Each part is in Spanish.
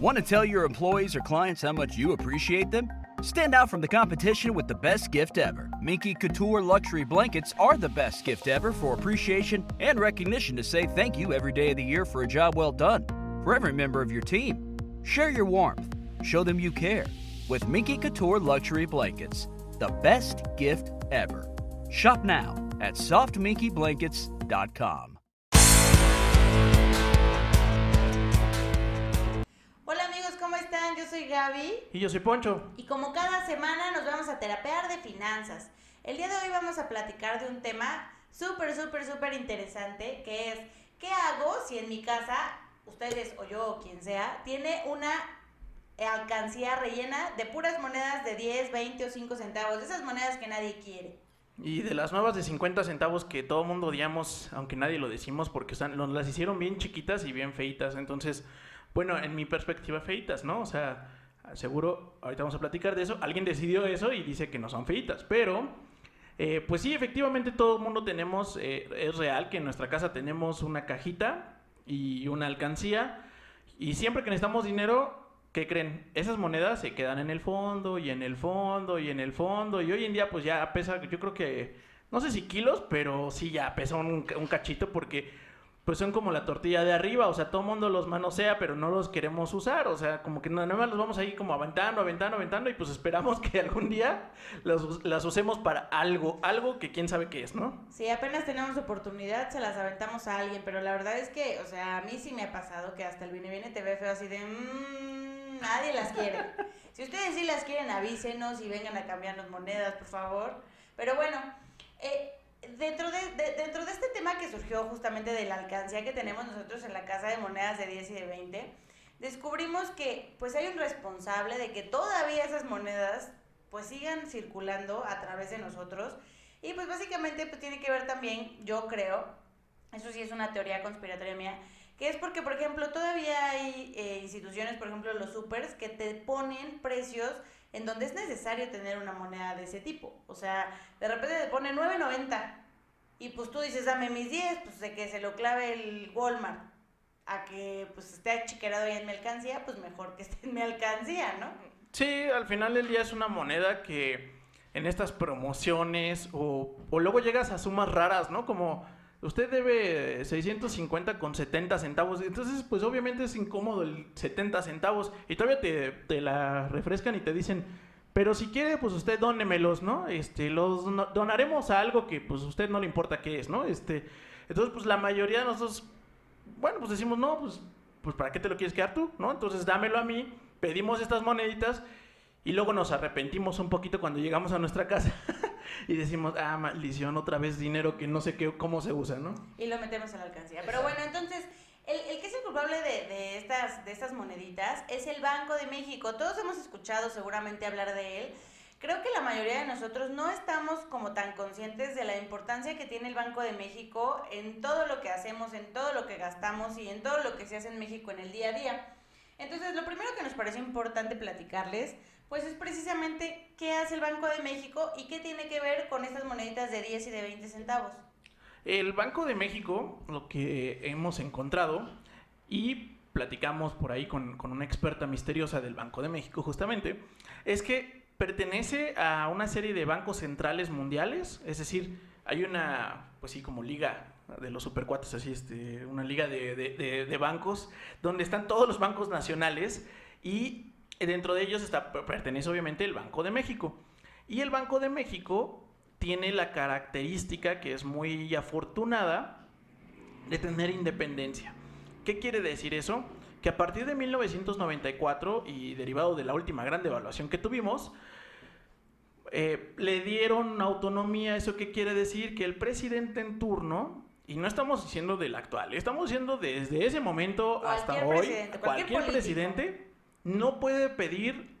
Want to tell your employees or clients how much you appreciate them? Stand out from the competition with the best gift ever. Minky Couture luxury blankets are the best gift ever for appreciation and recognition to say thank you every day of the year for a job well done. For every member of your team, share your warmth, show them you care with Minky Couture luxury blankets. The best gift ever. Shop now at softminkeyblankets.com. Yo soy Gaby Y yo soy Poncho. y como cada semana nos vamos a terapear de finanzas. El día de hoy vamos a platicar de un tema súper, súper, súper interesante que es ¿qué hago si en mi casa, ustedes o yo o quien sea, tiene una alcancía rellena de puras monedas de 10, 20 o 5 centavos? De esas monedas que nadie quiere. Y de las nuevas de 50 centavos que todo mundo odiamos, aunque nadie lo decimos, porque están, nos las hicieron bien chiquitas y bien feitas. Entonces, bueno, en mi perspectiva, feitas, ¿no? O sea, seguro, ahorita vamos a platicar de eso. Alguien decidió eso y dice que no son feitas, pero, eh, pues sí, efectivamente todo el mundo tenemos, eh, es real que en nuestra casa tenemos una cajita y una alcancía. Y siempre que necesitamos dinero, ¿qué creen? Esas monedas se quedan en el fondo y en el fondo y en el fondo. Y hoy en día pues ya pesa, yo creo que, no sé si kilos, pero sí ya pesa un, un cachito porque pues son como la tortilla de arriba. O sea, todo el mundo los manosea, pero no los queremos usar. O sea, como que nada más los vamos ahí como aventando, aventando, aventando. Y pues esperamos que algún día las, las usemos para algo, algo que quién sabe qué es, ¿no? Si apenas tenemos oportunidad, se las aventamos a alguien, pero la verdad es que, o sea, a mí sí me ha pasado que hasta el viene viene te ve feo así de, mmm, nadie las quiere. Si ustedes sí las quieren, avísenos y vengan a cambiarnos monedas, por favor. Pero bueno, eh, dentro, de, de- dentro de este tema que surgió justamente de la alcancía que tenemos nosotros en la casa de monedas de 10 y de 20, descubrimos que pues hay un responsable de que todavía esas monedas pues sigan circulando a través de nosotros y pues básicamente pues tiene que ver también, yo creo, eso sí es una teoría conspiratoria mía, que es porque, por ejemplo, todavía hay eh, instituciones, por ejemplo, los supers, que te ponen precios en donde es necesario tener una moneda de ese tipo. O sea, de repente te pone 9.90 y pues tú dices, dame mis 10, pues de que se lo clave el Walmart a que pues esté achiquerado ahí en mi alcancía, pues mejor que esté en mi alcancía, ¿no? Sí, al final del día es una moneda que en estas promociones o, o luego llegas a sumas raras, ¿no? Como usted debe 650 con 70 centavos, entonces pues obviamente es incómodo el 70 centavos y todavía te, te la refrescan y te dicen, pero si quiere pues usted dónemelos, ¿no? Este, los donaremos a algo que pues a usted no le importa qué es, ¿no? Este, entonces pues la mayoría de nosotros, bueno, pues decimos, no, pues, pues ¿para qué te lo quieres quedar tú, no? Entonces dámelo a mí, pedimos estas moneditas y luego nos arrepentimos un poquito cuando llegamos a nuestra casa y decimos, ah, maldición, otra vez dinero que no sé qué, cómo se usa, ¿no? y lo metemos en la alcancía. Pero bueno, entonces, el, que es el culpable de, estas, de estas moneditas es el Banco de México. Todos hemos escuchado seguramente hablar de él. Creo que la mayoría de nosotros no estamos como tan conscientes de la importancia que tiene el Banco de México en todo lo que hacemos, en todo lo que gastamos y en todo lo que se hace en México en el día a día. Entonces, lo primero que nos pareció importante platicarles, pues es precisamente qué hace el Banco de México y qué tiene que ver con estas moneditas de 10 y de 20 centavos. El Banco de México, lo que hemos encontrado, y platicamos por ahí con, una experta misteriosa del Banco de México justamente, es que pertenece a una serie de bancos centrales mundiales, es decir, hay una, pues sí, como liga de los supercuates, así, este, una liga de- de bancos, donde están todos los bancos nacionales y dentro de ellos está, pertenece obviamente el Banco de México. Y el Banco de México tiene la característica que es muy afortunada de tener independencia. ¿Qué quiere decir eso? Que a partir de 1994 y derivado de la última gran devaluación que tuvimos, eh, le dieron autonomía. ¿Eso qué quiere decir? Que el presidente en turno, y no estamos diciendo del actual, estamos diciendo desde ese momento hasta hoy, presidente, cualquier presidente no puede pedir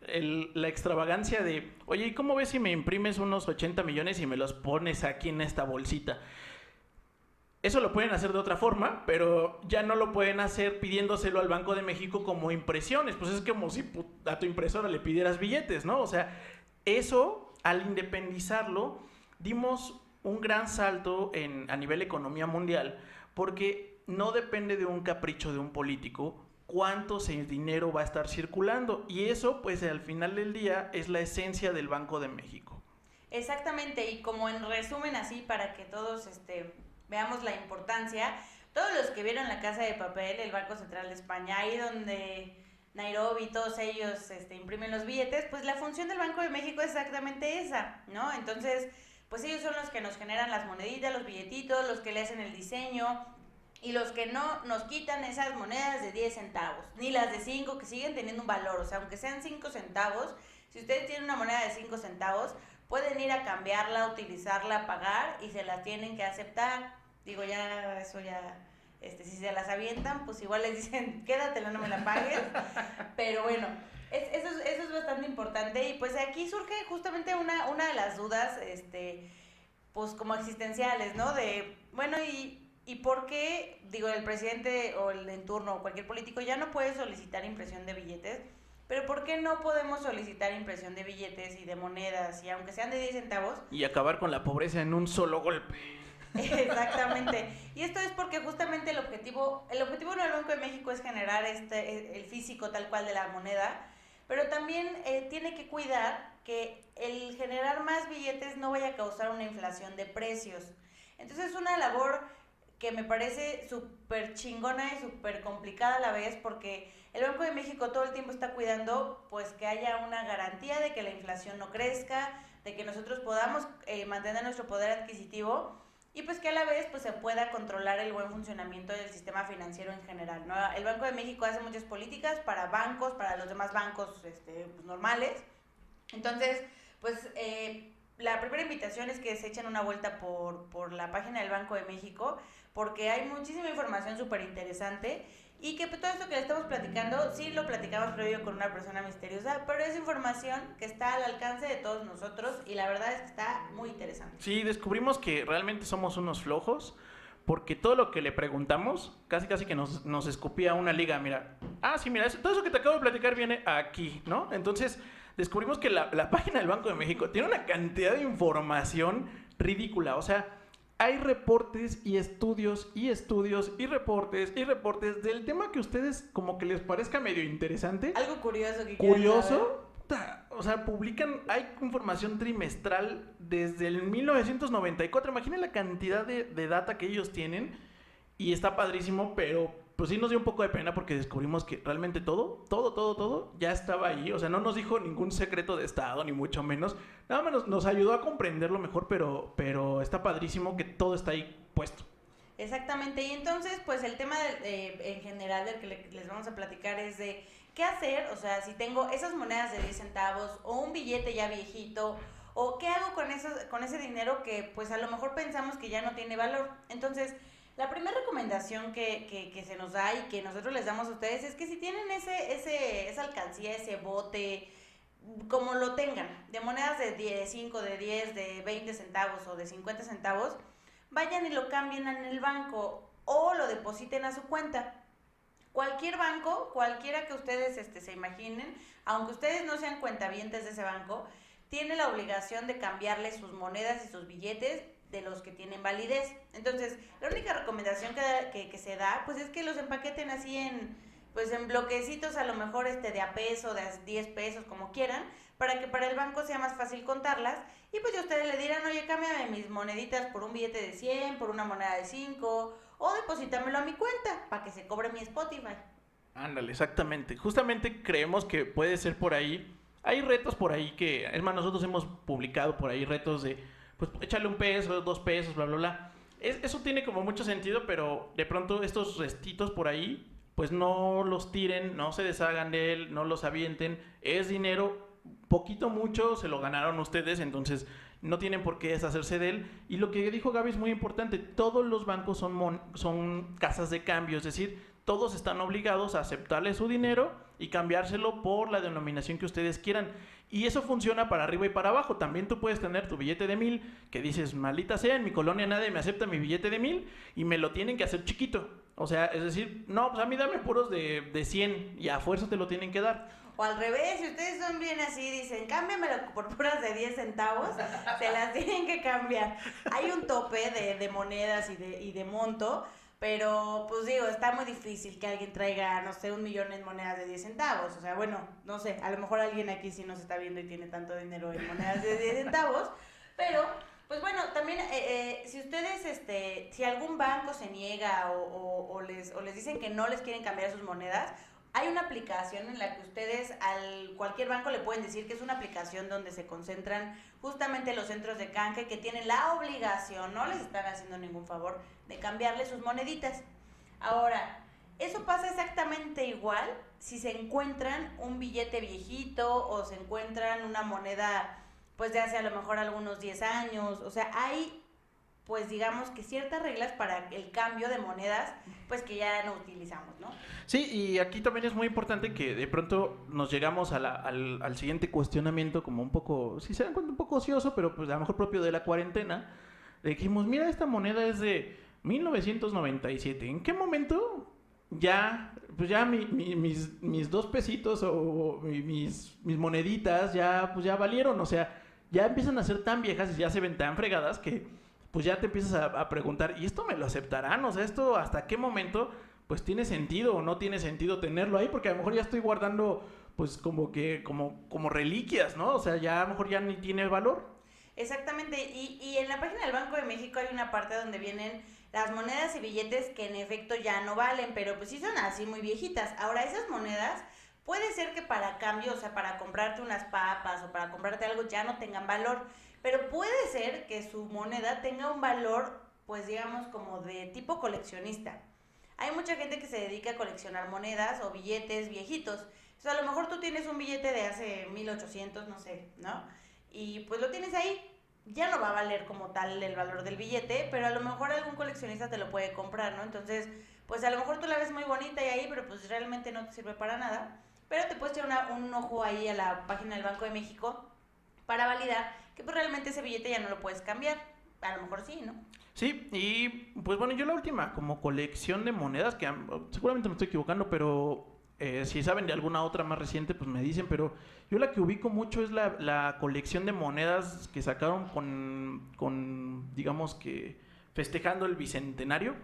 la extravagancia de, oye, ¿y cómo ves si me imprimes unos 80 millones y me los pones aquí en esta bolsita? Eso lo pueden hacer de otra forma, pero ya no lo pueden hacer pidiéndoselo al Banco de México como impresiones. Pues es como si a tu impresora le pidieras billetes, ¿no? O sea, eso, al independizarlo, dimos un gran salto a nivel economía mundial, porque no depende de un capricho de un político cuánto dinero va a estar circulando. Y eso, pues al final del día, es la esencia del Banco de México. Exactamente, y como en resumen así, para que todos este, veamos la importancia, todos los que vieron la Casa de Papel, el Banco Central de España, ahí donde Nairobi, todos ellos este, imprimen los billetes, pues la función del Banco de México es exactamente esa, ¿no? Entonces, pues ellos son los que nos generan las moneditas, los billetitos, los que le hacen el diseño, y los que no nos quitan esas monedas de 10 centavos, ni las de 5 que siguen teniendo un valor, o sea, aunque sean 5 centavos, si ustedes tienen una moneda de 5 centavos, pueden ir a cambiarla, utilizarla, pagar y se la tienen que aceptar. Digo, ya eso ya, este, si se las avientan, pues igual les dicen, quédatela, no me la pagues. Pero bueno, eso, es, eso es bastante importante y pues aquí surge justamente una, una de las dudas, este, pues como existenciales, ¿no? De, bueno, y ¿Y por qué, digo, el presidente o el en turno o cualquier político ya no puede solicitar impresión de billetes? Pero ¿por qué no podemos solicitar impresión de billetes y de monedas, y aunque sean de 10 centavos? Y acabar con la pobreza en un solo golpe. Exactamente. Y esto es porque justamente el objetivo, el objetivo del Banco de México es generar este, el físico tal cual de la moneda, pero también eh, tiene que cuidar que el generar más billetes no vaya a causar una inflación de precios. Entonces es una labor que me parece súper chingona y súper complicada a la vez porque el Banco de México todo el tiempo está cuidando pues que haya una garantía de que la inflación no crezca, de que nosotros podamos eh, mantener nuestro poder adquisitivo y pues que a la vez pues se pueda controlar el buen funcionamiento del sistema financiero en general. ¿no? El Banco de México hace muchas políticas para bancos, para los demás bancos este, pues, normales. Entonces, pues eh, la primera invitación es que se echen una vuelta por, por la página del Banco de México porque hay muchísima información súper interesante y que todo esto que le estamos platicando, sí lo platicamos previo con una persona misteriosa, pero es información que está al alcance de todos nosotros y la verdad es que está muy interesante. Sí, descubrimos que realmente somos unos flojos porque todo lo que le preguntamos, casi casi que nos, nos escupía una liga, mira, ah, sí, mira, todo eso que te acabo de platicar viene aquí, ¿no? Entonces descubrimos que la, la página del Banco de México tiene una cantidad de información ridícula, o sea hay reportes y estudios y estudios y reportes y reportes del tema que a ustedes como que les parezca medio interesante. Algo curioso que Curioso. O sea, publican, hay información trimestral desde el 1994. Imaginen la cantidad de, de data que ellos tienen. Y está padrísimo, pero pues sí nos dio un poco de pena porque descubrimos que realmente todo, todo, todo, todo ya estaba ahí. O sea, no nos dijo ningún secreto de Estado, ni mucho menos. Nada más nos, ayudó a comprenderlo mejor, pero, pero está padrísimo que todo está ahí puesto. Exactamente, y entonces pues el tema en general del que les vamos a platicar es de qué hacer, o sea, si tengo esas monedas de 10 centavos o un billete ya viejito, o qué hago con, esos, con ese dinero que pues a lo mejor pensamos que ya no tiene valor. Entonces, la primera recomendación que, que, que, se nos da y que nosotros les damos a ustedes es que si tienen ese, ese, esa alcancía, ese bote, como lo tengan, de monedas de 10, 5, de 10, de 20 centavos o de 50 centavos, vayan y lo cambien en el banco o lo depositen a su cuenta. Cualquier banco, cualquiera que ustedes este, se imaginen, aunque ustedes no sean cuentavientes de ese banco, tiene la obligación de cambiarle sus monedas y sus billetes de los que tienen validez. Entonces, la única recomendación que, que, se da, pues es que los empaqueten así en, pues en bloquecitos, a lo mejor este de a peso, de a 10 pesos, como quieran, para que para el banco sea más fácil contarlas. Y pues ustedes le dirán, oye, cámbiame mis moneditas por un billete de 100, por una moneda de 5, o deposítamelo a mi cuenta, para que se cobre mi Spotify. Ándale, exactamente. Justamente creemos que puede ser por ahí. Hay retos por ahí que, es más, nosotros hemos publicado por ahí retos de pues échale un peso, dos pesos, bla, bla, bla. eso tiene como mucho sentido, pero de pronto estos restitos por ahí, pues no los tiren, no se deshagan de él, no los avienten. Es dinero, poquito, mucho, se lo ganaron ustedes, entonces no tienen por qué deshacerse de él. Y lo que dijo Gaby es muy importante, todos los bancos son, son casas de cambio, es decir, todos están obligados a aceptarle su dinero y cambiárselo por la denominación que ustedes quieran. Y eso funciona para arriba y para abajo. También tú puedes tener tu billete de mil que dices, maldita sea, en mi colonia nadie me acepta mi billete de mil y me lo tienen que hacer chiquito. O sea, es decir, no, pues a mí dame puros de, de 100 y a fuerza te lo tienen que dar. O al revés, si ustedes son bien así, dicen, cámbiamelo por puras de 10 centavos, se las tienen que cambiar. Hay un tope de, de monedas y de, y de monto Pero, pues digo, está muy difícil que alguien traiga, no sé, un millón en monedas de 10 centavos. O sea, bueno, no sé, a lo mejor alguien aquí sí nos está viendo y tiene tanto dinero en monedas de 10 centavos. Pero, pues bueno, también, eh, eh, si ustedes, este, si algún banco se niega o, o, o les, o les dicen que no les quieren cambiar sus monedas, hay una aplicación en la que ustedes al cualquier banco le pueden decir que es una aplicación donde se concentran justamente los centros de canje que tienen la obligación, no les están haciendo ningún favor, de cambiarle sus moneditas. Ahora, eso pasa exactamente igual si se encuentran un billete viejito o se encuentran una moneda pues de hace a lo mejor algunos 10 años, o sea, hay pues digamos que ciertas reglas para el cambio de monedas, pues que ya no utilizamos, ¿no? Sí, y aquí también es muy importante que de pronto nos llegamos a la, al, al, siguiente cuestionamiento como un poco, si se dan cuenta, un poco ocioso, pero pues a lo mejor propio de la cuarentena. Dijimos, mira, esta moneda es de 1997. ¿En qué momento ya, pues ya mi, mi, mis, mis dos pesitos o mis, mis moneditas ya, pues ya valieron? O sea, ya empiezan a ser tan viejas y ya se ven tan fregadas que pues ya te empiezas a, a, preguntar, ¿y esto me lo aceptarán? O sea, ¿esto hasta qué momento pues tiene sentido o no tiene sentido tenerlo ahí? Porque a lo mejor ya estoy guardando pues como que, como, como reliquias, ¿no? O sea, ya a lo mejor ya ni tiene valor. Exactamente, y, y en la página del Banco de México hay una parte donde vienen las monedas y billetes que en efecto ya no valen, pero pues sí son así muy viejitas. Ahora, esas monedas puede ser que para cambio, o sea, para comprarte unas papas o para comprarte algo ya no tengan valor pero puede ser que su moneda tenga un valor, pues digamos, como de tipo coleccionista. Hay mucha gente que se dedica a coleccionar monedas o billetes viejitos. O a lo mejor tú tienes un billete de hace 1800, no sé, ¿no? Y pues lo tienes ahí. Ya no va a valer como tal el valor del billete, pero a lo mejor algún coleccionista te lo puede comprar, ¿no? Entonces, pues a lo mejor tú la ves muy bonita y ahí, pero pues realmente no te sirve para nada. Pero te puedes echar un ojo ahí a la página del Banco de México para validar que pues realmente ese billete ya no lo puedes cambiar. A lo mejor sí, ¿no? Sí, y pues bueno, yo la última como colección de monedas, que seguramente me estoy equivocando, pero eh, si saben de alguna otra más reciente, pues me dicen, pero yo la que ubico mucho es la, la colección de monedas que sacaron con, con, digamos que, festejando el Bicentenario.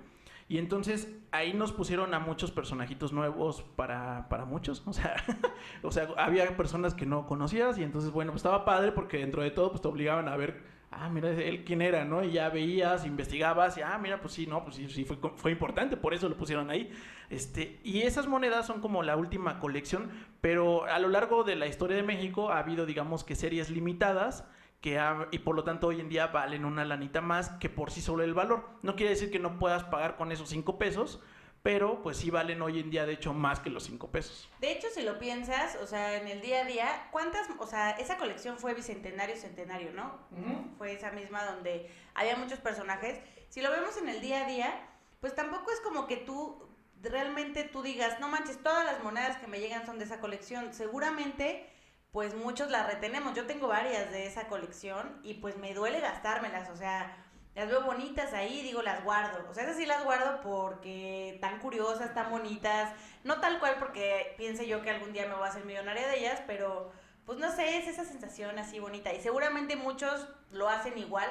Y entonces ahí nos pusieron a muchos personajitos nuevos para, para muchos. O sea, o sea, había personas que no conocías y entonces, bueno, pues estaba padre porque dentro de todo pues te obligaban a ver, ah, mira, él quién era, ¿no? Y ya veías, investigabas y, ah, mira, pues sí, no, pues sí, sí fue, fue importante, por eso lo pusieron ahí. Este, y esas monedas son como la última colección, pero a lo largo de la historia de México ha habido, digamos que series limitadas que ha, y por lo tanto hoy en día valen una lanita más que por sí solo el valor. No quiere decir que no puedas pagar con esos 5 pesos, pero pues sí valen hoy en día de hecho más que los 5 pesos. De hecho, si lo piensas, o sea, en el día a día, ¿cuántas, o sea, esa colección fue bicentenario, centenario, ¿no? Uh -huh. Fue esa misma donde había muchos personajes. Si lo vemos en el día a día, pues tampoco es como que tú realmente tú digas, no manches, todas las monedas que me llegan son de esa colección. Seguramente pues muchos las retenemos. Yo tengo varias de esa colección y pues me duele gastármelas, o sea, las veo bonitas ahí, digo, las guardo. O sea, esas sí las guardo porque tan curiosas, tan bonitas, no tal cual porque piense yo que algún día me voy a hacer millonaria de ellas, pero pues no sé, es esa sensación así bonita y seguramente muchos lo hacen igual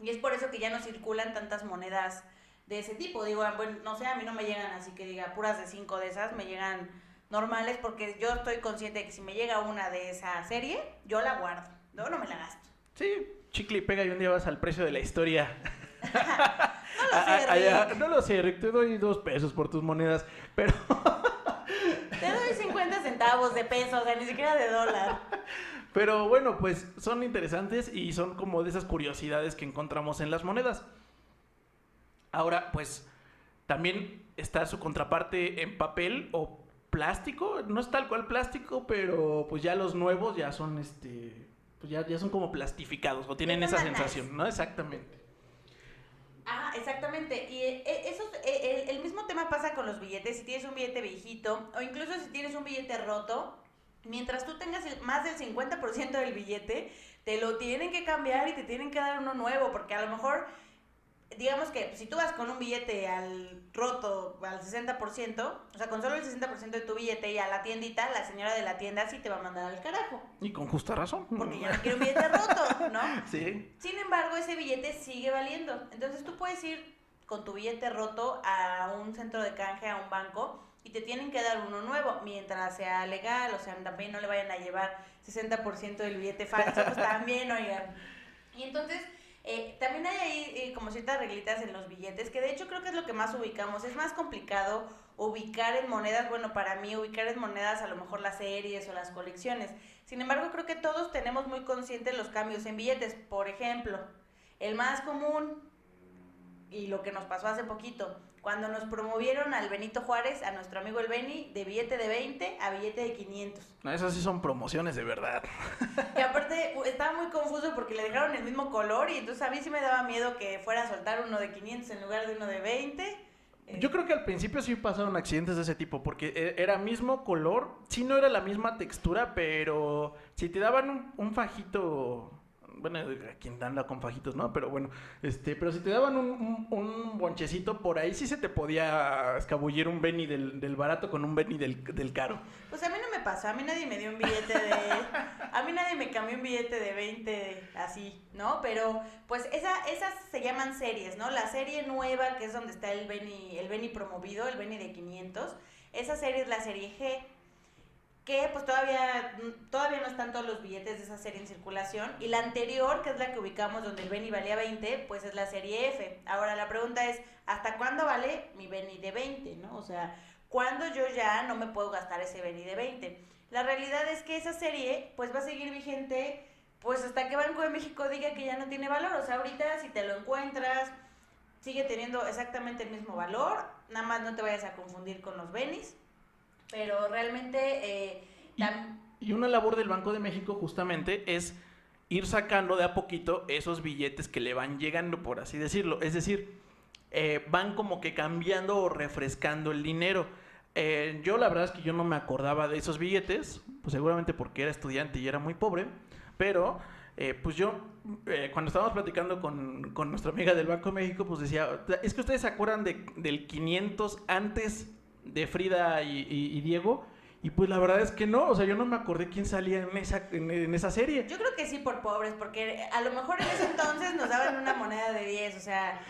y es por eso que ya no circulan tantas monedas de ese tipo. Digo, bueno, no sé, a mí no me llegan así que diga puras de cinco de esas, me llegan normales porque yo estoy consciente de que si me llega una de esa serie, yo la guardo, no, no me la gasto. Sí, chicle y pega y un día vas al precio de la historia. no lo sé, Rick. Allá, no lo sé, Rick, te doy dos pesos por tus monedas, pero... te doy 50 centavos de peso, o sea, ni siquiera de dólar. Pero bueno, pues son interesantes y son como de esas curiosidades que encontramos en las monedas. Ahora, pues también está su contraparte en papel o plástico, no es tal cual plástico, pero pues ya los nuevos ya son este, pues ya, ya son como plastificados o tienen esa sensación, ¿no? Exactamente. Ah, exactamente. Y eso, el, el, mismo tema pasa con los billetes. Si tienes un billete viejito o incluso si tienes un billete roto, mientras tú tengas el, más del 50% del billete, te lo tienen que cambiar y te tienen que dar uno nuevo, porque a lo mejor digamos que si tú vas con un billete al roto al 60%, o sea, con solo el 60% de tu billete y a la tiendita, la señora de la tienda sí te va a mandar al carajo. Y con justa razón. Porque ya no quiere un billete roto, ¿no? Sí. Sin embargo, ese billete sigue valiendo. Entonces tú puedes ir con tu billete roto a un centro de canje, a un banco, y te tienen que dar uno nuevo, mientras sea legal, o sea, también no le vayan a llevar 60% del billete falso, pues también, oigan. Y entonces, eh, también hay ahí eh, como ciertas reglitas en los billetes, que de hecho creo que es lo que más ubicamos. Es más complicado ubicar en monedas, bueno, para mí ubicar en monedas a lo mejor las series o las colecciones. Sin embargo, creo que todos tenemos muy conscientes los cambios en billetes. Por ejemplo, el más común y lo que nos pasó hace poquito, cuando nos promovieron al Benito Juárez, a nuestro amigo el Beni, de billete de 20 a billete de 500. No, esas sí son promociones de verdad. Y aparte estaba muy confuso porque le dejaron el mismo color y entonces a mí sí me daba miedo que fuera a soltar uno de 500 en lugar de uno de 20. Yo creo que al principio sí pasaron accidentes de ese tipo, porque e, era mismo color, sí no era la misma textura, pero si te daban un, un fajito bueno, a quien anda con fajitos, ¿no? Pero bueno, este, pero si te daban un, un, bonchecito por ahí, sí se te podía escabullir un Benny del, del barato con un Benny del, del, caro. Pues a mí no me pasó, a mí nadie me dio un billete de... a mí nadie me cambió un billete de 20 así, ¿no? Pero pues esa, esas se llaman series, ¿no? La serie nueva, que es donde está el Benny, el Benny promovido, el Benny de 500, esa serie es la serie G que pues todavía, todavía no están todos los billetes de esa serie en circulación. Y la anterior, que es la que ubicamos donde el Benny valía 20, pues es la serie F. Ahora la pregunta es, ¿hasta cuándo vale mi Benny de 20? ¿no? O sea, ¿cuándo yo ya no me puedo gastar ese Benny de 20? La realidad es que esa serie pues va a seguir vigente pues hasta que Banco de México diga que ya no tiene valor. O sea, ahorita si te lo encuentras, sigue teniendo exactamente el mismo valor. Nada más no te vayas a confundir con los Bennys pero realmente... Eh, y, una labor del Banco de México justamente es ir sacando de a poquito esos billetes que le van llegando, por así decirlo. Es decir, eh, van como que cambiando o refrescando el dinero. Eh, yo la verdad es que yo no me acordaba de esos billetes, pues seguramente porque era estudiante y era muy pobre, pero pues yo cuando estábamos platicando con, con, nuestra amiga del Banco de México, pues decía, es que ustedes se acuerdan de, del 500 antes de Frida y, Diego. Y pues la verdad es que no, o sea, yo no me acordé quién salía en esa, en, esa serie. Yo creo que sí por pobres, porque a lo mejor en ese entonces nos daban una moneda de 10, o sea,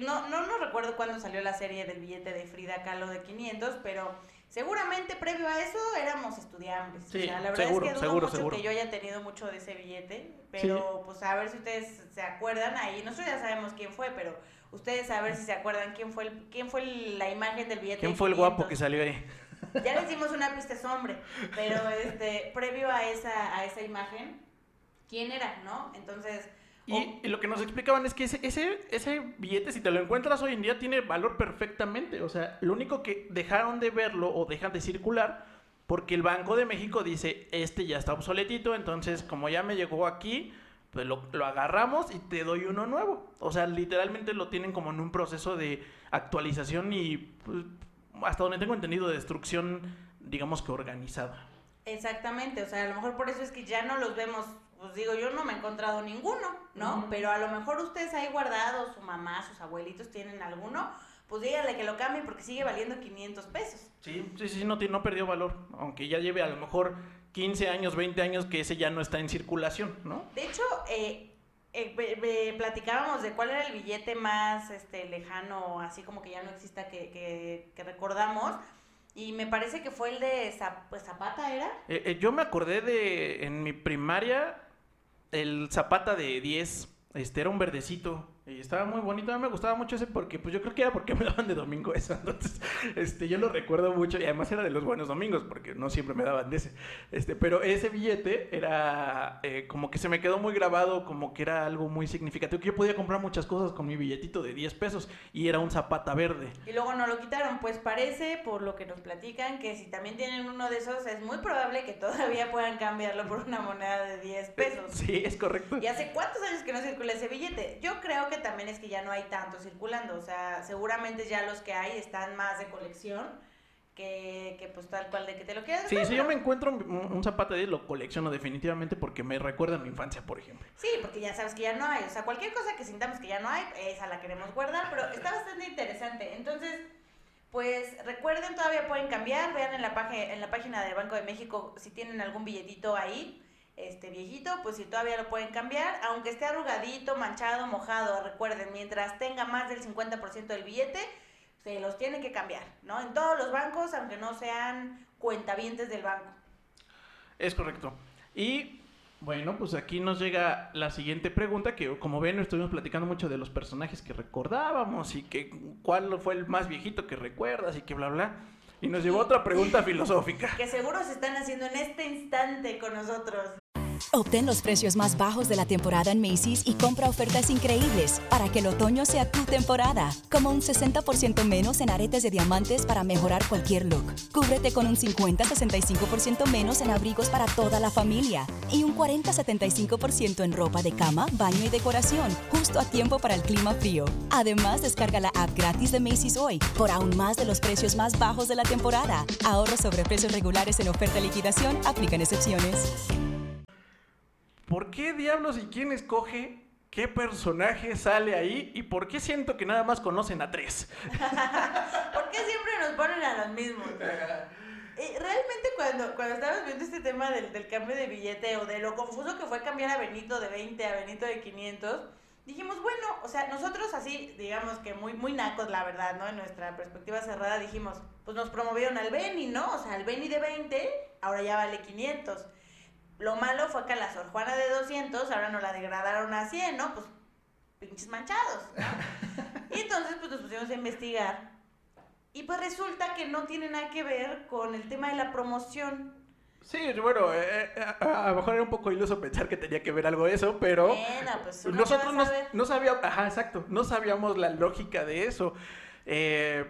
no, no, no recuerdo cuándo salió la serie del billete de Frida Kahlo de 500, pero seguramente previo a eso éramos estudiantes. o sea, la verdad es que dudo mucho que yo haya tenido mucho de ese billete, pero pues a ver si ustedes se acuerdan ahí, nosotros ya sabemos quién fue, pero ustedes a ver si se acuerdan quién fue el, quién fue la imagen del billete. ¿Quién fue el guapo que salió ahí? Ya le hicimos una pista es hombre, pero este, previo a esa, a esa imagen, ¿quién era, no? Entonces... Y, lo que nos explicaban es que ese, ese, ese billete, si te lo encuentras hoy en día, tiene valor perfectamente. O sea, lo único que dejaron de verlo o dejan de circular porque el Banco de México dice, este ya está obsoletito, entonces como ya me llegó aquí, pues lo, agarramos y te doy uno nuevo. O sea, literalmente lo tienen como en un proceso de actualización y pues, hasta donde tengo entendido de destrucción, digamos que organizada. Exactamente, o sea, a lo mejor por eso es que ya no los vemos, pues digo, yo no me he encontrado ninguno, ¿no? Pero a lo mejor ustedes ahí guardados, su mamá, sus abuelitos tienen alguno, pues díganle que lo cambie porque sigue valiendo 500 pesos. Sí, sí, sí, no, no perdió valor, aunque ya lleve a lo mejor 15 años, 20 años que ese ya no está en circulación, ¿no? De hecho, eh, eh, platicábamos de cuál era el billete más este, lejano, así como que ya no exista, que, que, recordamos. Y me parece que fue el de pues, Zapata, ¿era? Eh, yo me acordé de, en mi primaria, el Zapata de 10. Este era un verdecito. Y estaba muy bonito, a mí me gustaba mucho ese porque, pues yo creo que era porque me daban de domingo eso. Entonces, este, yo lo recuerdo mucho y además era de los buenos domingos porque no siempre me daban de ese. Este, pero ese billete era eh, como que se me quedó muy grabado, como que era algo muy significativo, que yo podía comprar muchas cosas con mi billetito de 10 pesos y era un zapata verde. Y luego no lo quitaron, pues parece, por lo que nos platican, que si también tienen uno de esos, es muy probable que todavía puedan cambiarlo por una moneda de 10 pesos. Sí, es correcto. ¿Y hace cuántos años que no circula ese billete? Yo creo que también es que ya no hay tanto circulando, o sea, seguramente ya los que hay están más de colección que, que pues tal cual de que te lo quieras. Sí, si yo me encuentro un, zapato de lo colecciono definitivamente porque me recuerda a mi infancia, por ejemplo. Sí, porque ya sabes que ya no hay, o sea, cualquier cosa que sintamos que ya no hay, esa la queremos guardar, pero está bastante interesante. Entonces, pues recuerden, todavía pueden cambiar, vean en la, en la página de Banco de México si tienen algún billetito ahí este viejito, pues si todavía lo pueden cambiar, aunque esté arrugadito, manchado, mojado, recuerden, mientras tenga más del 50% del billete, se los tienen que cambiar, ¿no? En todos los bancos, aunque no sean cuentavientes del banco. Es correcto. Y bueno, pues aquí nos llega la siguiente pregunta, que como ven estuvimos platicando mucho de los personajes que recordábamos y que cuál fue el más viejito que recuerdas y que bla, bla. Y nos llegó otra pregunta filosófica. Que seguro se están haciendo en este instante con nosotros. Obtén los precios más bajos de la temporada en Macy's y compra ofertas increíbles para que el otoño sea tu temporada. Como un 60% menos en aretes de diamantes para mejorar cualquier look. Cúbrete con un 50-65% menos en abrigos para toda la familia. Y un 40-75% en ropa de cama, baño y decoración, justo a tiempo para el clima frío. Además, descarga la app gratis de Macy's hoy por aún más de los precios más bajos de la temporada. Ahorro sobre precios regulares en oferta liquidación, aplican excepciones. ¿Por qué diablos y quién escoge qué personaje sale ahí y por qué siento que nada más conocen a tres? ¿Por qué siempre nos ponen a los mismos? Y realmente cuando, cuando estábamos viendo este tema del, del, cambio de billete o de lo confuso que fue cambiar a Benito de 20 a Benito de 500, dijimos, bueno, o sea, nosotros así, digamos que muy, muy nacos, la verdad, ¿no? En nuestra perspectiva cerrada dijimos, pues nos promovieron al Beni, ¿no? O sea, el Beni de 20 ahora ya vale 500. Lo malo fue que a la Sor Juana de 200 ahora nos la degradaron a 100, ¿no? Pues pinches manchados. ¿no? y entonces pues nos pusimos a investigar. Y pues resulta que no tiene nada que ver con el tema de la promoción. Sí, bueno, eh, eh, a lo mejor era un poco iluso pensar que tenía que ver algo eso, pero bueno, pues nosotros no, no sabíamos, ajá, exacto, no sabíamos la lógica de eso. Eh,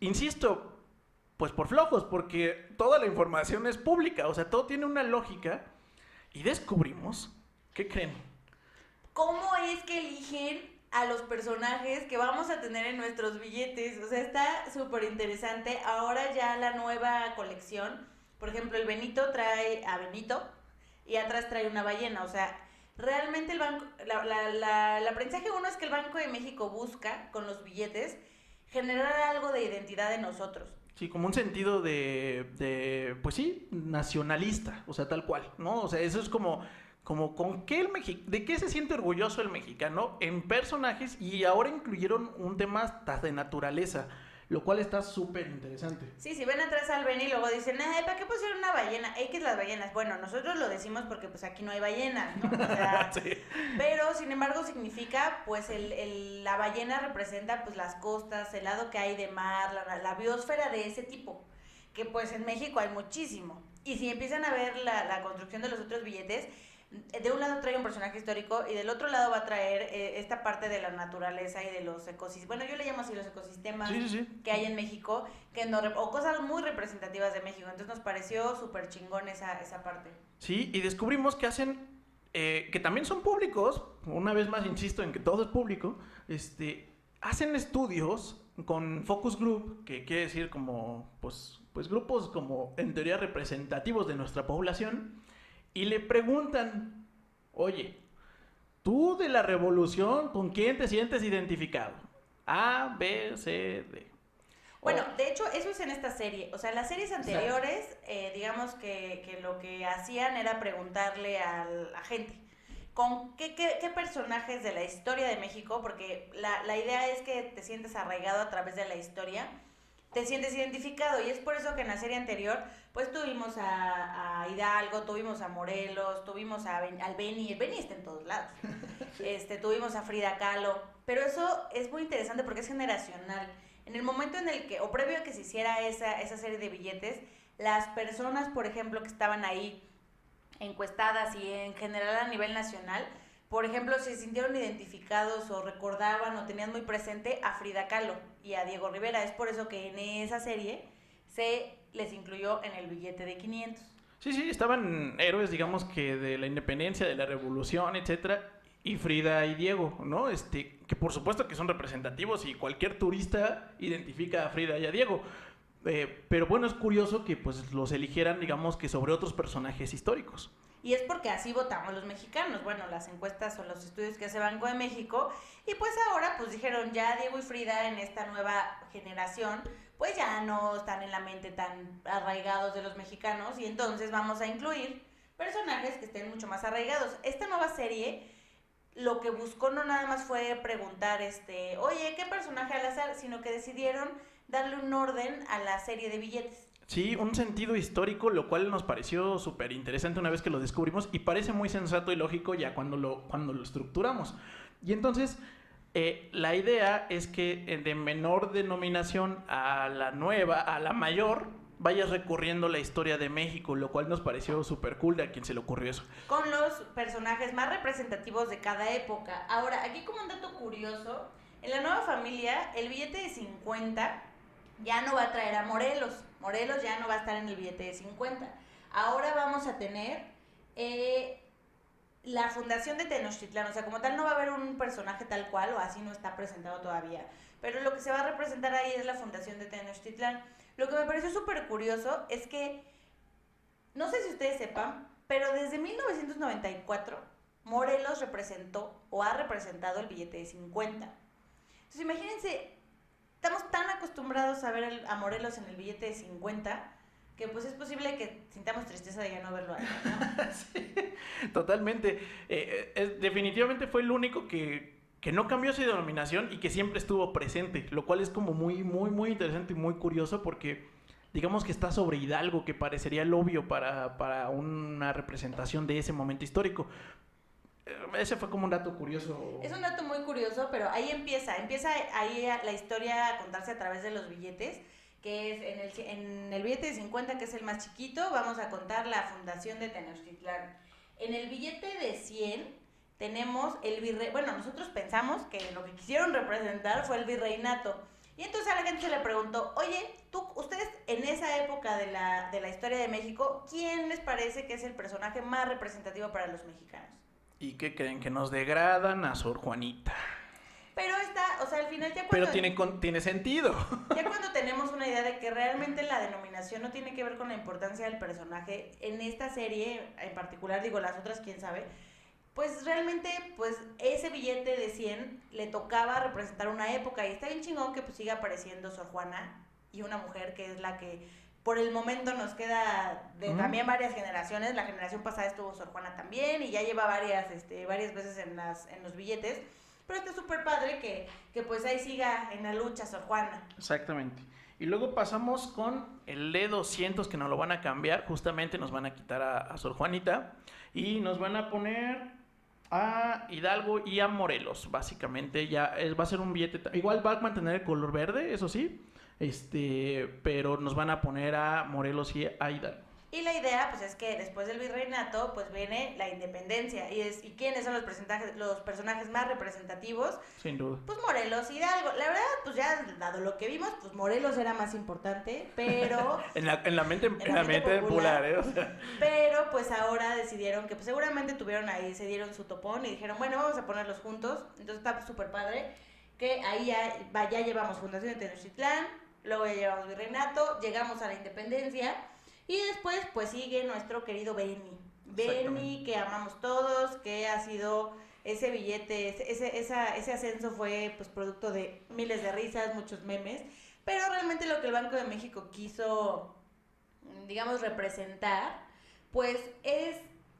insisto, pues por flojos, porque toda la información es pública, o sea, todo tiene una lógica y descubrimos, ¿qué creen? ¿Cómo es que eligen a los personajes que vamos a tener en nuestros billetes? O sea, está súper interesante. Ahora ya la nueva colección, por ejemplo, el Benito trae a Benito y atrás trae una ballena. O sea, realmente el banco, la, la, la, el aprendizaje uno es que el Banco de México busca con los billetes generar algo de identidad de nosotros. Sí, como un sentido de, de, pues sí, nacionalista, o sea, tal cual, ¿no? O sea, eso es como, como con qué el Mexi de qué se siente orgulloso el mexicano en personajes y ahora incluyeron un tema hasta de naturaleza lo cual está súper interesante. Sí, si ven atrás al Ben y luego dicen, ay, ¿para qué pusieron una ballena? X las ballenas. Bueno, nosotros lo decimos porque pues aquí no hay ballenas, ¿no? O sea, sí. Pero, sin embargo, significa, pues, el, el, la ballena representa, pues, las costas, el lado que hay de mar, la, la biosfera de ese tipo, que, pues, en México hay muchísimo. Y si empiezan a ver la, la construcción de los otros billetes, de un lado trae un personaje histórico y del otro lado va a traer eh, esta parte de la naturaleza y de los ecosistemas. Bueno, yo le llamo así los ecosistemas sí, sí, sí. que hay en México, que no, o cosas muy representativas de México. Entonces nos pareció súper chingón esa, esa parte. Sí, y descubrimos que hacen, eh, que también son públicos, una vez más insisto en que todo es público, este, hacen estudios con focus group, que quiere decir como, pues, pues grupos como en teoría representativos de nuestra población y le preguntan, oye, tú de la revolución, ¿con quién te sientes identificado? A, B, C, D. Bueno, de hecho, eso es en esta serie. O sea, las series anteriores, eh, digamos que, que, lo que hacían era preguntarle a la gente. ¿Con qué, qué, qué, personajes de la historia de México? Porque la, la idea es que te sientes arraigado a través de la historia te sientes identificado. Y es por eso que en la serie anterior pues tuvimos a, a Hidalgo, tuvimos a Morelos, tuvimos a ben, al Beni, el Beni está en todos lados, este, tuvimos a Frida Kahlo, pero eso es muy interesante porque es generacional. En el momento en el que, o previo a que se hiciera esa, esa serie de billetes, las personas, por ejemplo, que estaban ahí encuestadas y en general a nivel nacional, por ejemplo, se sintieron identificados o recordaban o tenían muy presente a Frida Kahlo y a Diego Rivera. Es por eso que en esa serie se les incluyó en el billete de 500. Sí, sí, estaban héroes, digamos que de la independencia, de la revolución, etcétera, y Frida y Diego, ¿no? Este, que por supuesto que son representativos y cualquier turista identifica a Frida y a Diego. Eh, pero bueno, es curioso que pues los eligieran, digamos que sobre otros personajes históricos. Y es porque así votamos los mexicanos. Bueno, las encuestas o los estudios que hace Banco de México. Y pues ahora pues dijeron ya Diego y Frida en esta nueva generación pues ya no están en la mente tan arraigados de los mexicanos y entonces vamos a incluir personajes que estén mucho más arraigados. Esta nueva serie lo que buscó no nada más fue preguntar, este, oye, ¿qué personaje al azar? Sino que decidieron darle un orden a la serie de billetes. Sí, un sentido histórico, lo cual nos pareció súper interesante una vez que lo descubrimos y parece muy sensato y lógico ya cuando lo, cuando lo estructuramos. Y entonces, eh, la idea es que eh, de menor denominación a la nueva, a la mayor, vayas recurriendo la historia de México, lo cual nos pareció súper cool de a quien se le ocurrió eso. Con los personajes más representativos de cada época. Ahora, aquí como un dato curioso, en la nueva familia, el billete de 50 ya no va a traer a Morelos. Morelos ya no va a estar en el billete de 50. Ahora vamos a tener eh, la fundación de Tenochtitlán. O sea, como tal no va a haber un personaje tal cual, o así no está presentado todavía. Pero lo que se va a representar ahí es la fundación de Tenochtitlán. Lo que me pareció súper curioso es que, no sé si ustedes sepan, pero desde 1994 Morelos representó o ha representado el billete de 50. Entonces imagínense estamos tan acostumbrados a ver a Morelos en el billete de 50 que pues es posible que sintamos tristeza de ya no verlo ahí, sí, totalmente. Eh, eh, definitivamente fue el único que, que no cambió su denominación y que siempre estuvo presente, lo cual es como muy, muy, muy interesante y muy curioso porque digamos que está sobre Hidalgo, que parecería el obvio para, para una representación de ese momento histórico, ese fue como un dato curioso. Es un dato muy curioso, pero ahí empieza, empieza ahí la historia a contarse a través de los billetes, que es en el, en el billete de 50, que es el más chiquito, vamos a contar la fundación de Tenochtitlán. En el billete de 100 tenemos el virrey, bueno, nosotros pensamos que lo que quisieron representar fue el virreinato. Y entonces a la gente se le preguntó, oye, tú, ustedes en esa época de la, de la historia de México, ¿quién les parece que es el personaje más representativo para los mexicanos? ¿Y qué creen? Que nos degradan a Sor Juanita. Pero está, o sea, al final ya cuando... Pero tiene, tiene sentido. Ya cuando tenemos una idea de que realmente la denominación no tiene que ver con la importancia del personaje, en esta serie en particular, digo, las otras quién sabe, pues realmente, pues ese billete de 100 le tocaba representar una época y está bien chingón que pues siga apareciendo Sor Juana y una mujer que es la que por el momento nos queda de también varias generaciones. La generación pasada estuvo Sor Juana también y ya lleva varias, este, varias veces en, las, en los billetes. Pero está súper padre que, que pues ahí siga en la lucha Sor Juana. Exactamente. Y luego pasamos con el E200 que nos lo van a cambiar. Justamente nos van a quitar a, Sor Juanita y nos van a poner a Hidalgo y a Morelos. Básicamente ya es, va a ser un billete. Igual va a mantener el color verde, eso sí este, pero nos van a poner a Morelos y a Hidalgo. Y la idea, pues, es que después del virreinato, pues, viene la independencia. ¿Y, es, y quiénes son los, los personajes más representativos? Sin duda. Pues Morelos y Hidalgo. La verdad, pues, ya dado lo que vimos, pues, Morelos era más importante, pero... en, la, en, la, mente, en la, mente, popular, ¿eh? Pero, pues, ahora decidieron que, pues, seguramente tuvieron ahí, se dieron su topón y dijeron, bueno, vamos a ponerlos juntos. Entonces, está súper padre que ahí ya, ya llevamos Fundación de Tenochtitlán, luego ya llevamos virreinato, llegamos a la independencia y después pues sigue nuestro querido Benny. Benny que amamos todos, que ha sido ese billete, ese, esa, ese ascenso fue pues producto de miles de risas, muchos memes, pero realmente lo que el Banco de México quiso, digamos, representar, pues es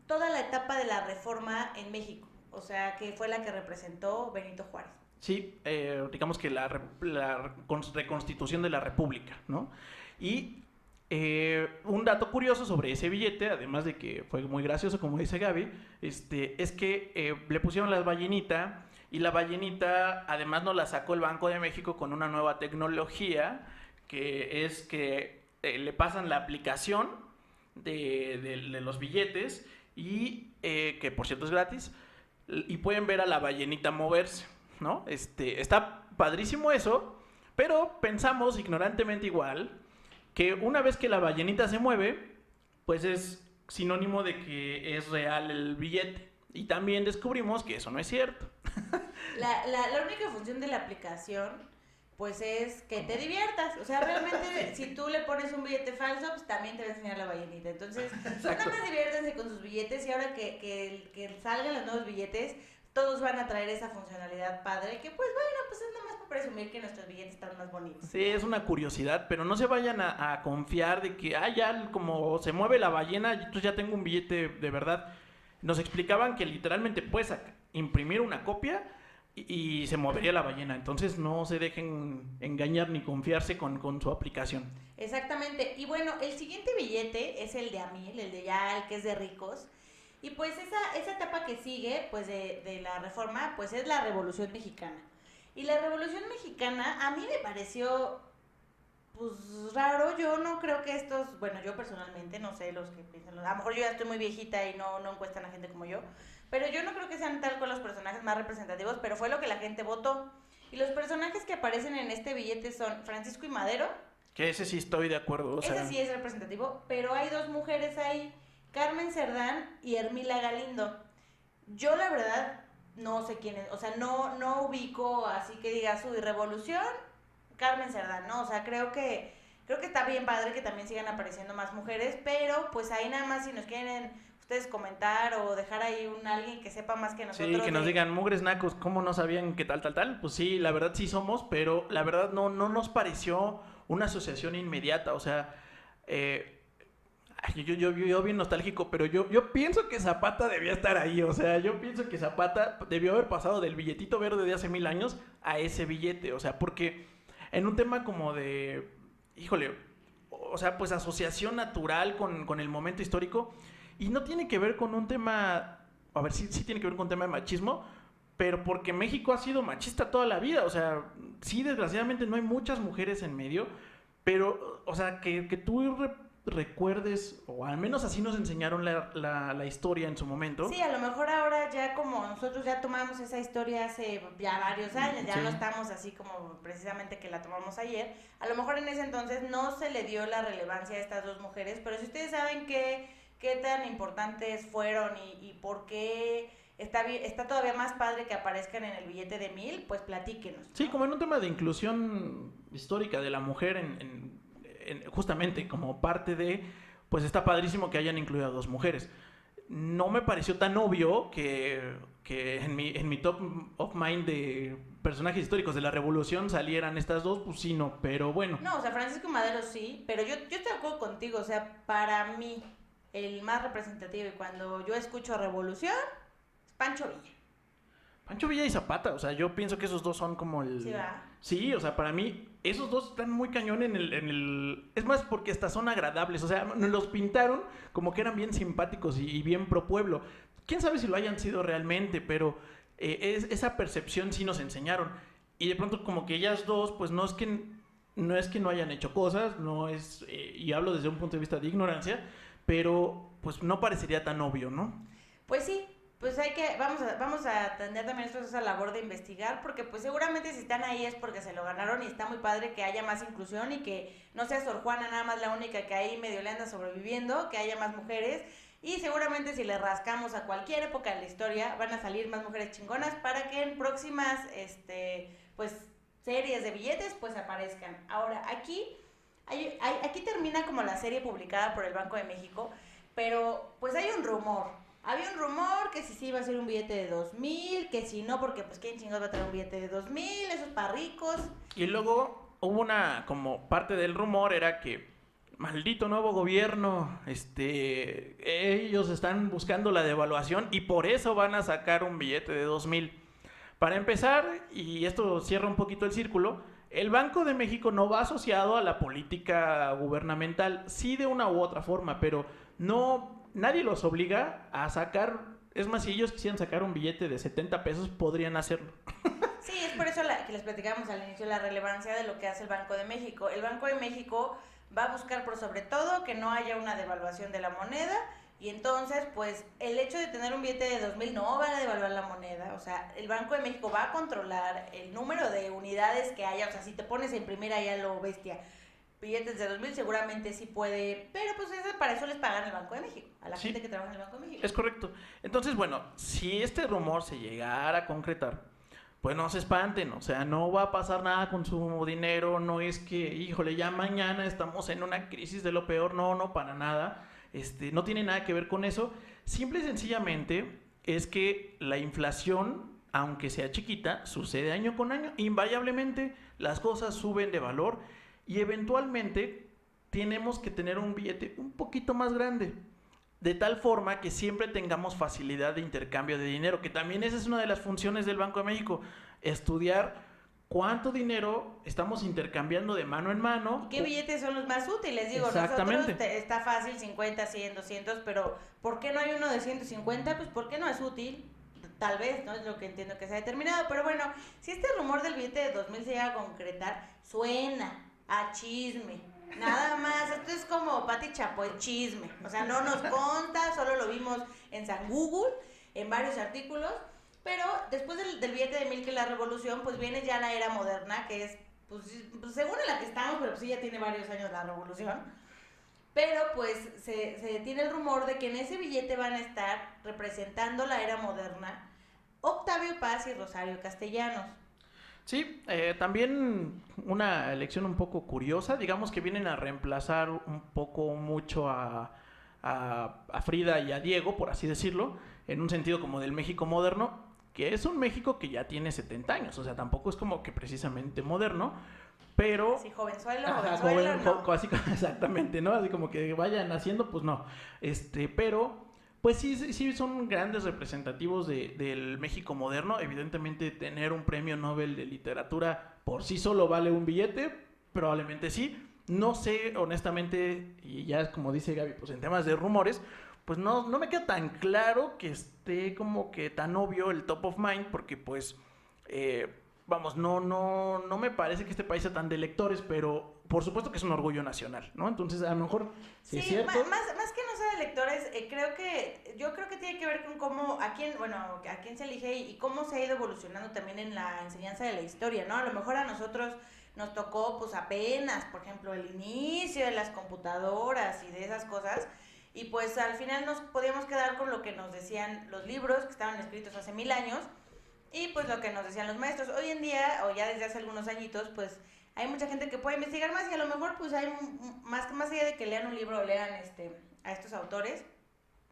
toda la etapa de la reforma en México, o sea, que fue la que representó Benito Juárez. Sí, eh, digamos que la, reconstitución de la República, ¿no? Y eh, un dato curioso sobre ese billete, además de que fue muy gracioso, como dice Gaby, este, es que eh, le pusieron la ballenita y la ballenita además nos la sacó el Banco de México con una nueva tecnología que es que le pasan la aplicación de, de los billetes y que por cierto es gratis y pueden ver a la ballenita moverse. ¿No? Este, está padrísimo eso, pero pensamos ignorantemente igual que una vez que la ballenita se mueve, pues es sinónimo de que es real el billete. Y también descubrimos que eso no es cierto. La, la, la única función de la aplicación, pues es que te diviertas. O sea, realmente si tú le pones un billete falso, pues también te va a enseñar la ballenita. Entonces, pues nada más diviértanse con sus billetes y ahora que, que, que salgan los nuevos billetes, todos van a traer esa funcionalidad padre, que pues bueno, pues es nada más para presumir que nuestros billetes están más bonitos. Sí, es una curiosidad, pero no se vayan a, a confiar de que, ah, ya como se mueve la ballena, entonces ya tengo un billete de verdad. Nos explicaban que literalmente puedes imprimir una copia y, y se movería la ballena. Entonces no se dejen engañar ni confiarse con, con su aplicación. Exactamente. Y bueno, el siguiente billete es el de Amil, el de ya, el que es de ricos. Y pues esa, esa etapa que sigue, pues de, de la reforma, pues es la Revolución Mexicana. Y la Revolución Mexicana a mí me pareció, pues raro, yo no creo que estos, bueno, yo personalmente, no sé los que piensan, a lo mejor yo ya estoy muy viejita y no, no encuestan a gente como yo, pero yo no creo que sean tal con los personajes más representativos, pero fue lo que la gente votó. Y los personajes que aparecen en este billete son Francisco y Madero, Que ese sí estoy de acuerdo. O sea, ese sí es representativo, pero hay dos mujeres ahí, Carmen Cerdán y Hermila Galindo. Yo la verdad no sé quién es, o sea, no, no ubico así que diga su revolución, Carmen Cerdán, ¿no? O sea, creo que, creo que está bien padre que también sigan apareciendo más mujeres, pero pues ahí nada más si nos quieren ustedes comentar o dejar ahí un alguien que sepa más que nosotros. Sí, que nos digan, mugres nacos, ¿cómo no sabían que tal, tal, tal? Pues sí, la verdad sí somos, pero la verdad no, no nos pareció una asociación inmediata. O sea, eh, yo, yo, yo, yo bien nostálgico, pero yo, yo pienso que Zapata debía estar ahí. O sea, yo pienso que Zapata debió haber pasado del billetito verde de hace mil años a ese billete. O sea, porque en un tema como de, híjole, o sea, pues asociación natural con, con el momento histórico. Y no tiene que ver con un tema, a ver, sí, sí tiene que ver con un tema de machismo, pero porque México ha sido machista toda la vida. O sea, sí, desgraciadamente no hay muchas mujeres en medio, pero, o sea, que, que tú recuerdes, o al menos así nos enseñaron la, la- la historia en su momento. Sí, a lo mejor ahora ya como nosotros ya tomamos esa historia hace ya varios años, ya Sí. no estamos así como precisamente que la tomamos ayer, a lo mejor en ese entonces no se le dio la relevancia a estas dos mujeres, pero si ustedes saben qué, qué tan importantes fueron y, y por qué está, bi- está todavía más padre que aparezcan en el billete de mil, pues platíquenos. Sí, como en un tema de inclusión histórica de la mujer, en- en- justamente como parte de, pues está padrísimo que hayan incluido a dos mujeres. No me pareció tan obvio que, que en, mi, en mi top of mind de personajes históricos de la revolución salieran estas dos, pues sí, no, pero bueno. No, o sea, Francisco Madero sí, pero yo, yo estoy de acuerdo contigo, o sea, para mí el más representativo y cuando yo escucho revolución es Pancho Villa. Pancho Villa y Zapata, o sea, yo pienso que esos dos son como el... Sí, va. Sí, o sea, para mí, esos dos están muy cañón en el. Es más, porque hasta son agradables, o sea, los pintaron como que eran bien simpáticos y, y bien pro pueblo. Quién sabe si lo hayan sido realmente, pero eh, es- esa percepción sí nos enseñaron. Y de pronto como que ellas dos, pues no es que no, es que no hayan hecho cosas, no es... eh, y hablo desde un punto de vista de ignorancia, pero pues no parecería tan obvio, ¿no? Pues sí, pues hay que, vamos a, vamos a atender también nosotros esa labor de investigar, porque pues seguramente si están ahí es porque se lo ganaron y está muy padre que haya más inclusión y que no sea Sor Juana nada más la única que ahí medio le anda sobreviviendo, que haya más mujeres. Y seguramente si le rascamos a cualquier época de la historia, van a salir más mujeres chingonas para que en próximas, este, pues, series de billetes, pues aparezcan. Ahora, aquí, hay- hay- aquí termina como la serie publicada por el Banco de México, pero pues hay un rumor. Había un rumor que si sí iba a ser un billete de 2000, que si no, porque pues quién chingados va a traer un billete de 2000, esos para ricos. Y luego hubo una, como parte del rumor era que, maldito nuevo gobierno, este, ellos están buscando la devaluación y por eso van a sacar un billete de 2000. Para empezar, y esto cierra un poquito el círculo, el Banco de México no va asociado a la política gubernamental, sí de una u otra forma, pero no, nadie los obliga a sacar, es más, si ellos quisieran sacar un billete de 70 pesos, podrían hacerlo. Sí, es por eso la- que les platicamos al inicio la relevancia de lo que hace el Banco de México. El Banco de México va a buscar por sobre todo que no haya una devaluación de la moneda y entonces pues el hecho de tener un billete de 2000 no va a devaluar la moneda, o sea, el Banco de México va a controlar el número de unidades que haya, o sea, si te pones a imprimir ahí a lo bestia billetes de 2000 seguramente sí puede, pero pues eso, para eso les pagan el Banco de México, a la Sí. gente que trabaja en el Banco de México. Es correcto. Entonces, bueno, si este rumor se llegara a concretar, pues no se espanten, o sea, no va a pasar nada con su dinero, no es que, híjole, ya mañana estamos en una crisis de lo peor, no, no, para nada, este, no tiene nada que ver con eso, simple y sencillamente, es que la inflación, aunque sea chiquita, sucede año con año. Invariablemente las cosas suben de valor y eventualmente tenemos que tener un billete un poquito más grande. De tal forma que siempre tengamos facilidad de intercambio de dinero, que también esa es una de las funciones del Banco de México, estudiar cuánto dinero estamos intercambiando de mano en mano. ¿Y qué billetes son los más útiles? Digo, Exactamente. nosotros te- está fácil 50, 100, 200, pero ¿por qué no hay uno de 150? Pues porque no es útil. Tal vez, ¿no? Es lo que entiendo que se ha determinado. Pero bueno, si este rumor del billete de 2000 se llega a concretar, suena a chisme. Nada más, esto es como Pati Chapoy, chisme. O sea, no nos consta, solo lo vimos en San Google, en varios artículos. Pero después del, billete de mil que la revolución, pues viene ya la era moderna, que es, pues, pues, según en la que estamos, pero pues sí ya tiene varios años la revolución. Pero pues se tiene el rumor de que en ese billete van a estar representando la era moderna Octavio Paz y Rosario Castellanos. Sí, eh, también una elección un poco curiosa, digamos que vienen a reemplazar un poco mucho a, a- a Frida y a Diego, por así decirlo, en un sentido como del México moderno, que es un México que ya tiene 70 años, o sea, tampoco es como que precisamente moderno, pero... Así, jovenzuelo, Ajá, jovenzuelo, joven, no. jo- así exactamente, ¿no? Así como que vayan haciendo, pues no. Este, pero, pues sí, sí, son grandes representativos de- del México moderno. Evidentemente, tener un premio Nobel de literatura por sí solo vale un billete, probablemente sí. No sé, honestamente, y ya como dice Gaby, pues en temas de rumores, pues no, no me queda tan claro que esté como que tan obvio el top of mind, porque pues eh, vamos, no, no, no me parece que este país sea tan de lectores, pero por supuesto que es un orgullo nacional, ¿no? Entonces, a lo mejor, si Sí, es cierto. más, más que no sea de lectores, eh, creo que, yo creo que tiene que ver con cómo, a quién, bueno, a quién se elige y, y cómo se ha ido evolucionando también en la enseñanza de la historia, ¿no? A lo mejor a nosotros nos tocó, pues apenas, por ejemplo, el inicio de las computadoras y de esas cosas, y pues al final nos podíamos quedar con lo que nos decían los libros que estaban escritos hace mil años, y pues lo que nos decían los maestros. Hoy en día, o ya desde hace algunos añitos, pues hay mucha gente que puede investigar más y a lo mejor pues hay más, más allá de que lean un libro o lean este, a estos autores,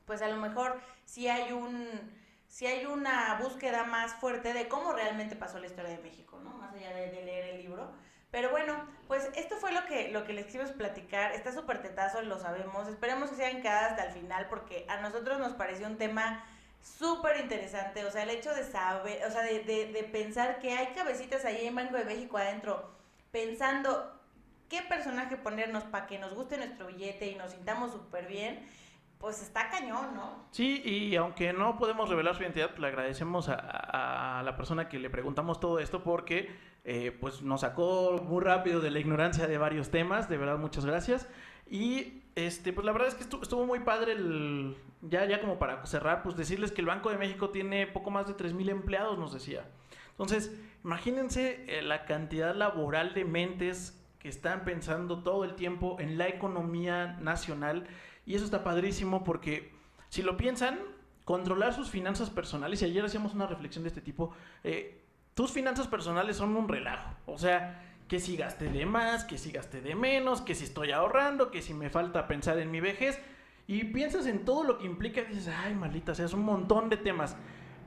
pues a lo mejor sí hay un sí hay una búsqueda más fuerte de cómo realmente pasó la historia de México, ¿no? Más allá de, de leer el libro. Pero bueno, pues esto fue lo que, lo que les quisimos platicar. Está súper tetazo, lo sabemos. Esperemos que se hayan quedado hasta el final porque a nosotros nos pareció un tema súper interesante. O sea, el hecho de saber, o sea, de, de, de pensar que hay cabecitas ahí en Banco de México adentro pensando qué personaje ponernos para que nos guste nuestro billete y nos sintamos súper bien, pues está cañón, ¿no? Sí, y aunque no podemos revelar su identidad, le agradecemos a, a- a la persona que le preguntamos todo esto porque eh, pues nos sacó muy rápido de la ignorancia de varios temas, de verdad muchas gracias. Y este, pues la verdad es que estuvo, muy padre el, ya, ya como para cerrar, pues decirles que el Banco de México tiene poco más de 3.000 empleados, nos decía. Entonces, imagínense eh, la cantidad laboral de mentes que están pensando todo el tiempo en la economía nacional y eso está padrísimo porque si lo piensan, controlar sus finanzas personales, y ayer hacíamos una reflexión de este tipo, eh, tus finanzas personales son un relajo. O sea, que si gasté de más, que si gasté de menos, que si estoy ahorrando, que si me falta pensar en mi vejez. Y piensas en todo lo que implica y dices, ay, maldita sea, es un montón de temas.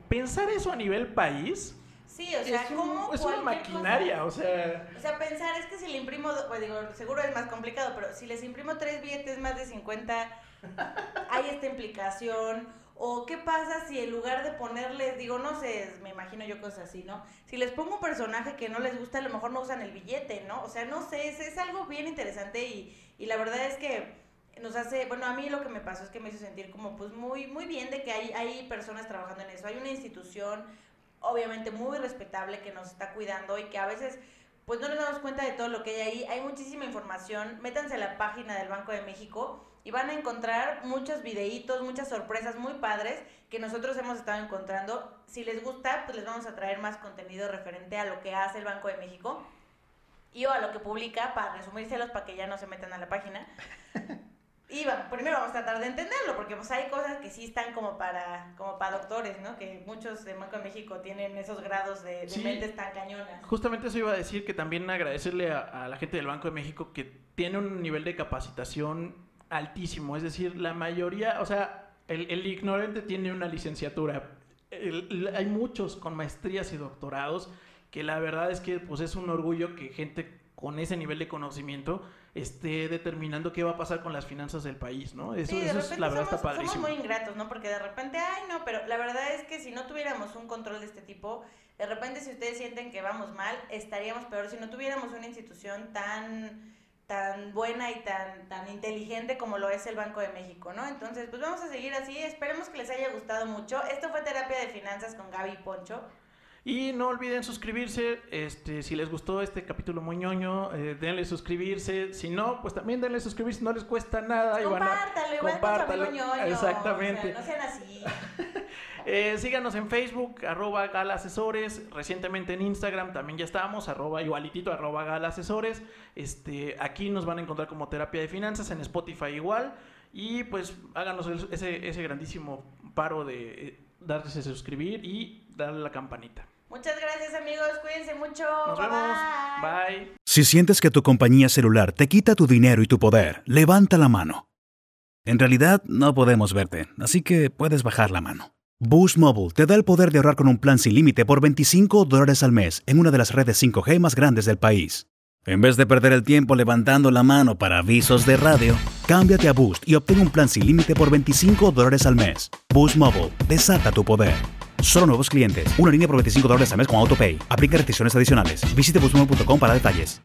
Pensar eso a nivel país Sí, o sea, es, un- como es una maquinaria, o sea... O sea, pensar es que si le imprimo, pues digo, seguro es más complicado, pero si les imprimo tres billetes más de 50, hay esta implicación. O qué pasa si en lugar de ponerles, digo, no sé, me imagino yo cosas así, ¿no? Si les pongo un personaje que no les gusta, a lo mejor no usan el billete, ¿no? O sea, no sé, es, es algo bien interesante y, y la verdad es que nos hace, bueno, a mí lo que me pasó es que me hizo sentir como pues muy, muy bien de que hay, hay personas trabajando en eso, hay una institución obviamente muy respetable que nos está cuidando y que a veces pues no nos damos cuenta de todo lo que hay ahí. Hay muchísima información. Métanse a la página del Banco de México y van a encontrar muchos videitos, muchas sorpresas muy padres que nosotros hemos estado encontrando. Si les gusta, pues les vamos a traer más contenido referente a lo que hace el Banco de México y o a lo que publica para resumírselos para que ya no se metan a la página. Y bueno, primero vamos a tratar de entenderlo, porque pues hay cosas que sí están como para, como para doctores, ¿no? Que muchos de Banco de México tienen esos grados de, de Sí. mentes tan cañonas. Justamente eso iba a decir que también agradecerle a, a la gente del Banco de México que tiene un nivel de capacitación altísimo. Es decir, la mayoría, o sea, El, el ignorante tiene una licenciatura. El- el- hay muchos con maestrías y doctorados que la verdad es que pues es un orgullo que gente con ese nivel de conocimiento esté determinando qué va a pasar con las finanzas del país, ¿no? Eso, Sí, de eso es, la verdad somos, está padrísimo. somos muy ingratos, ¿no? Porque de repente, ay, no, pero la verdad es que si no tuviéramos un control de este tipo, de repente si ustedes sienten que vamos mal, estaríamos peor si no tuviéramos una institución tan tan buena y tan tan inteligente como lo es el Banco de México, ¿no? Entonces, pues vamos a seguir así, esperemos que les haya gustado mucho. Esto fue Terapia de Finanzas con Gaby y Poncho. Y no olviden suscribirse, este, si les gustó este capítulo muy ñoño, eh, denle suscribirse, si no, pues también denle suscribirse, no les cuesta nada. y van a- Compártalo, igual con su compártalo. amigo ñoño. Exactamente. O sea, no sean así. Eh, síganos en Facebook, arroba galasesores. Recientemente en Instagram también ya estábamos, arroba igualitito, arroba galasesores. Este, aquí nos van a encontrar como terapia de finanzas, en Spotify igual. Y pues háganos ese, ese grandísimo paro de eh, darse a suscribir y darle la campanita. Muchas gracias, amigos. Cuídense mucho. Nos bye vemos. bye. Bye. Si sientes que tu compañía celular te quita tu dinero y tu poder, levanta la mano. En realidad, no podemos verte, así que puedes bajar la mano. Boost Mobile te da el poder de ahorrar con un plan sin límite por 25 dólares al mes en una de las redes 5G más grandes del país. En vez de perder el tiempo levantando la mano para avisos de radio, cámbiate a Boost y obtén un plan sin límite por 25 dólares al mes. Boost Mobile, desata tu poder. Solo nuevos clientes. Una línea por 25 dólares al mes con AutoPay. Aplica restricciones adicionales. Visite boostmobile.com para detalles.